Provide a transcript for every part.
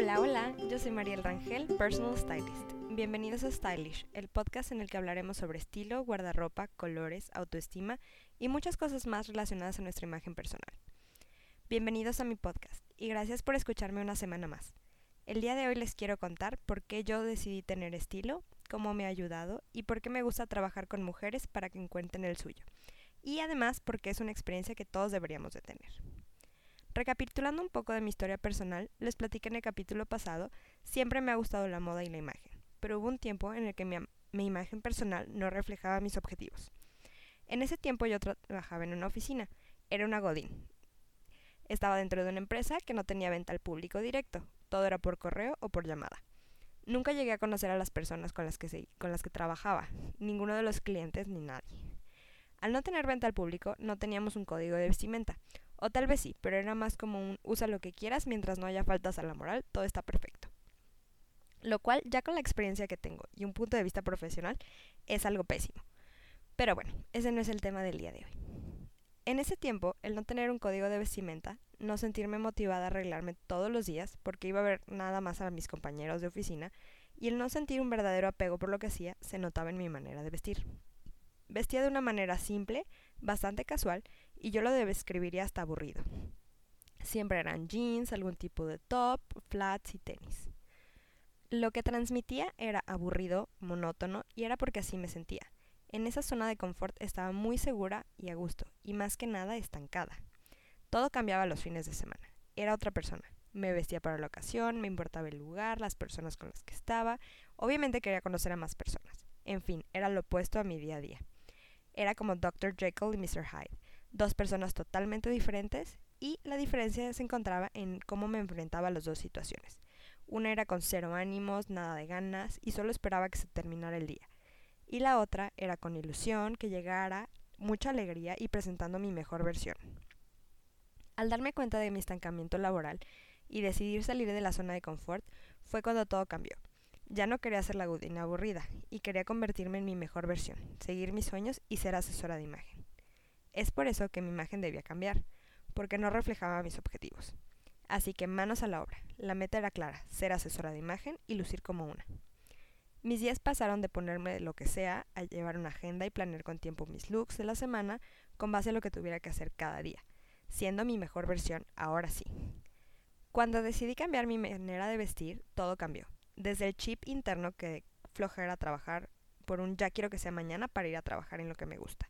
Hola, hola, yo soy Mariel Rangel, Personal Stylist. Bienvenidos a Stylish, el podcast en el que hablaremos sobre estilo, guardarropa, colores, autoestima y muchas cosas más relacionadas a nuestra imagen personal. Bienvenidos a mi podcast y gracias por escucharme una semana más. El día de hoy les quiero contar por qué yo decidí tener estilo, cómo me ha ayudado y por qué me gusta trabajar con mujeres para que encuentren el suyo. Y además porque es una experiencia que todos deberíamos de tener. Recapitulando un poco de mi historia personal, les platiqué en el capítulo pasado, siempre me ha gustado la moda y la imagen, pero hubo un tiempo en el que mi, imagen personal no reflejaba mis objetivos. En ese tiempo yo trabajaba en una oficina, era una Godín. Estaba dentro de una empresa que no tenía venta al público directo, todo era por correo o por llamada. Nunca llegué a conocer a las personas con las que trabajaba, ninguno de los clientes ni nadie. Al no tener venta al público, no teníamos un código de vestimenta, o tal vez sí, pero era más como usa lo que quieras mientras no haya faltas a la moral, todo está perfecto. Lo cual, ya con la experiencia que tengo y un punto de vista profesional, es algo pésimo. Pero bueno, ese no es el tema del día de hoy. En ese tiempo, el no tener un código de vestimenta, no sentirme motivada a arreglarme todos los días porque iba a ver nada más a mis compañeros de oficina, y el no sentir un verdadero apego por lo que hacía se notaba en mi manera de vestir. Vestía de una manera simple, bastante casual, y yo lo describiría hasta aburrido. Siempre eran jeans, algún tipo de top, flats y tenis. Lo que transmitía era aburrido, monótono, y era porque así me sentía. En esa zona de confort estaba muy segura y a gusto, y más que nada estancada. Todo cambiaba los fines de semana. Era otra persona. Me vestía para la ocasión, me importaba el lugar, las personas con las que estaba. Obviamente quería conocer a más personas. En fin, era lo opuesto a mi día a día. Era como Dr. Jekyll y Mr. Hyde, dos personas totalmente diferentes y la diferencia se encontraba en cómo me enfrentaba a las dos situaciones. Una era con cero ánimos, nada de ganas y solo esperaba que se terminara el día. Y la otra era con ilusión, que llegara, mucha alegría y presentando mi mejor versión. Al darme cuenta de mi estancamiento laboral y decidir salir de la zona de confort, fue cuando todo cambió. Ya no quería ser la gudina aburrida y quería convertirme en mi mejor versión, seguir mis sueños y ser asesora de imagen. Es por eso que mi imagen debía cambiar, porque no reflejaba mis objetivos. Así que manos a la obra. La meta era clara, ser asesora de imagen y lucir como una. Mis días pasaron de ponerme lo que sea a llevar una agenda y planear con tiempo mis looks de la semana con base a lo que tuviera que hacer cada día, siendo mi mejor versión ahora sí. Cuando decidí cambiar mi manera de vestir, todo cambió desde el chip interno que flojera trabajar por un ya quiero que sea mañana para ir a trabajar en lo que me gusta.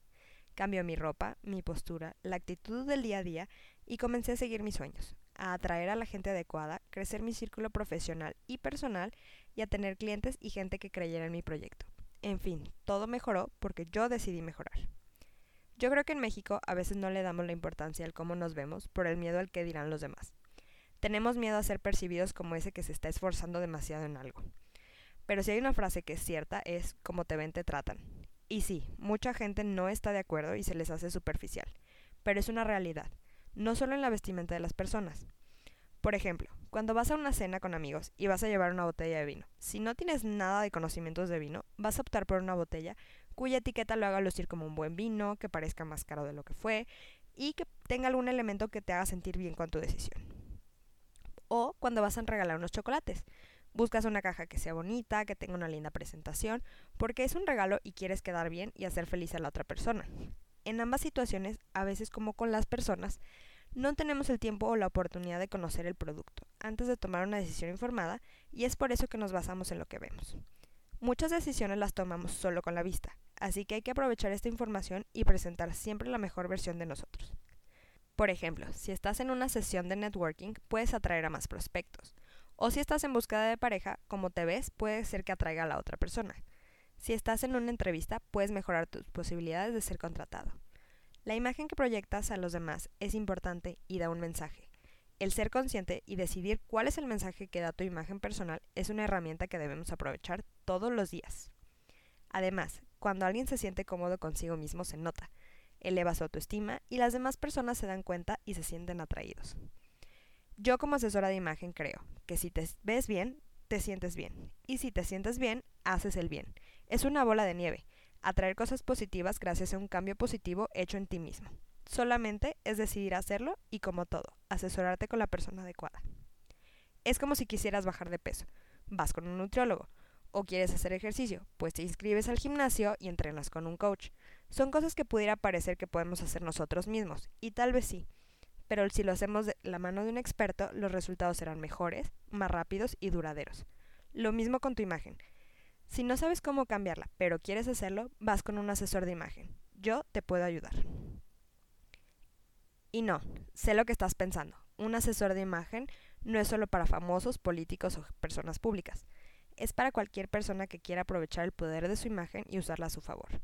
Cambio mi ropa, mi postura, la actitud del día a día y comencé a seguir mis sueños, a atraer a la gente adecuada, crecer mi círculo profesional y personal y a tener clientes y gente que creyera en mi proyecto. En fin, todo mejoró porque yo decidí mejorar. Yo creo que en México a veces no le damos la importancia al cómo nos vemos por el miedo al que dirán los demás. Tenemos miedo a ser percibidos como ese que se está esforzando demasiado en algo. Pero si hay una frase que es cierta es como te ven te tratan. Y sí, mucha gente no está de acuerdo y se les hace superficial, pero es una realidad, no solo en la vestimenta de las personas. Por ejemplo, cuando vas a una cena con amigos y vas a llevar una botella de vino, si no tienes nada de conocimientos de vino, vas a optar por una botella cuya etiqueta lo haga lucir como un buen vino, que parezca más caro de lo que fue y que tenga algún elemento que te haga sentir bien con tu decisión o cuando vas a regalar unos chocolates. Buscas una caja que sea bonita, que tenga una linda presentación, porque es un regalo y quieres quedar bien y hacer feliz a la otra persona. En ambas situaciones, a veces como con las personas, no tenemos el tiempo o la oportunidad de conocer el producto antes de tomar una decisión informada y es por eso que nos basamos en lo que vemos. Muchas decisiones las tomamos solo con la vista, así que hay que aprovechar esta información y presentar siempre la mejor versión de nosotros. Por ejemplo, si estás en una sesión de networking, puedes atraer a más prospectos. O si estás en búsqueda de pareja, como te ves, puede ser que atraiga a la otra persona. Si estás en una entrevista, puedes mejorar tus posibilidades de ser contratado. La imagen que proyectas a los demás es importante y da un mensaje. El ser consciente y decidir cuál es el mensaje que da tu imagen personal es una herramienta que debemos aprovechar todos los días. Además, cuando alguien se siente cómodo consigo mismo se nota, eleva su autoestima y las demás personas se dan cuenta y se sienten atraídos. Yo como asesora de imagen creo que si te ves bien, te sientes bien. Y si te sientes bien, haces el bien. Es una bola de nieve. Atraer cosas positivas gracias a un cambio positivo hecho en ti mismo. Solamente es decidir hacerlo y como todo, asesorarte con la persona adecuada. Es como si quisieras bajar de peso. Vas con un nutriólogo. O quieres hacer ejercicio, pues te inscribes al gimnasio y entrenas con un coach. Son cosas que pudiera parecer que podemos hacer nosotros mismos, y tal vez sí. Pero si lo hacemos de la mano de un experto, los resultados serán mejores, más rápidos y duraderos. Lo mismo con tu imagen. Si no sabes cómo cambiarla, pero quieres hacerlo, vas con un asesor de imagen. Yo te puedo ayudar. Y no, sé lo que estás pensando. Un asesor de imagen no es solo para famosos, políticos o personas públicas. Es para cualquier persona que quiera aprovechar el poder de su imagen y usarla a su favor.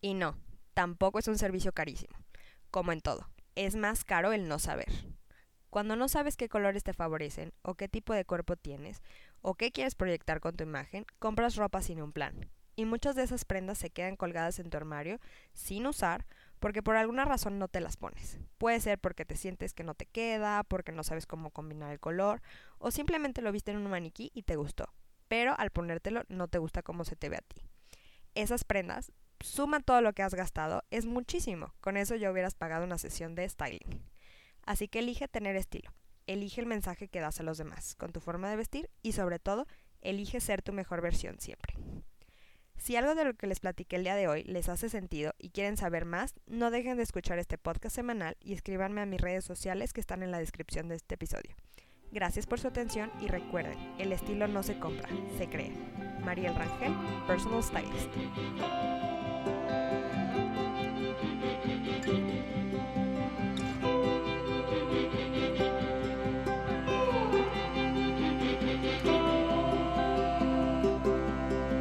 Y no, tampoco es un servicio carísimo. Como en todo, es más caro el no saber. Cuando no sabes qué colores te favorecen, o qué tipo de cuerpo tienes, o qué quieres proyectar con tu imagen, compras ropa sin un plan. Y muchas de esas prendas se quedan colgadas en tu armario sin usar porque por alguna razón no te las pones. Puede ser porque te sientes que no te queda, porque no sabes cómo combinar el color, o simplemente lo viste en un maniquí y te gustó, pero al ponértelo no te gusta cómo se te ve a ti. Esas prendas, suma todo lo que has gastado, es muchísimo. Con eso ya hubieras pagado una sesión de styling. Así que elige tener estilo. Elige el mensaje que das a los demás con tu forma de vestir y sobre todo, elige ser tu mejor versión siempre. Si algo de lo que les platiqué el día de hoy les hace sentido y quieren saber más, no dejen de escuchar este podcast semanal y escríbanme a mis redes sociales que están en la descripción de este episodio. Gracias por su atención y recuerden, el estilo no se compra, se crea. Mariel Rangel, Personal Stylist.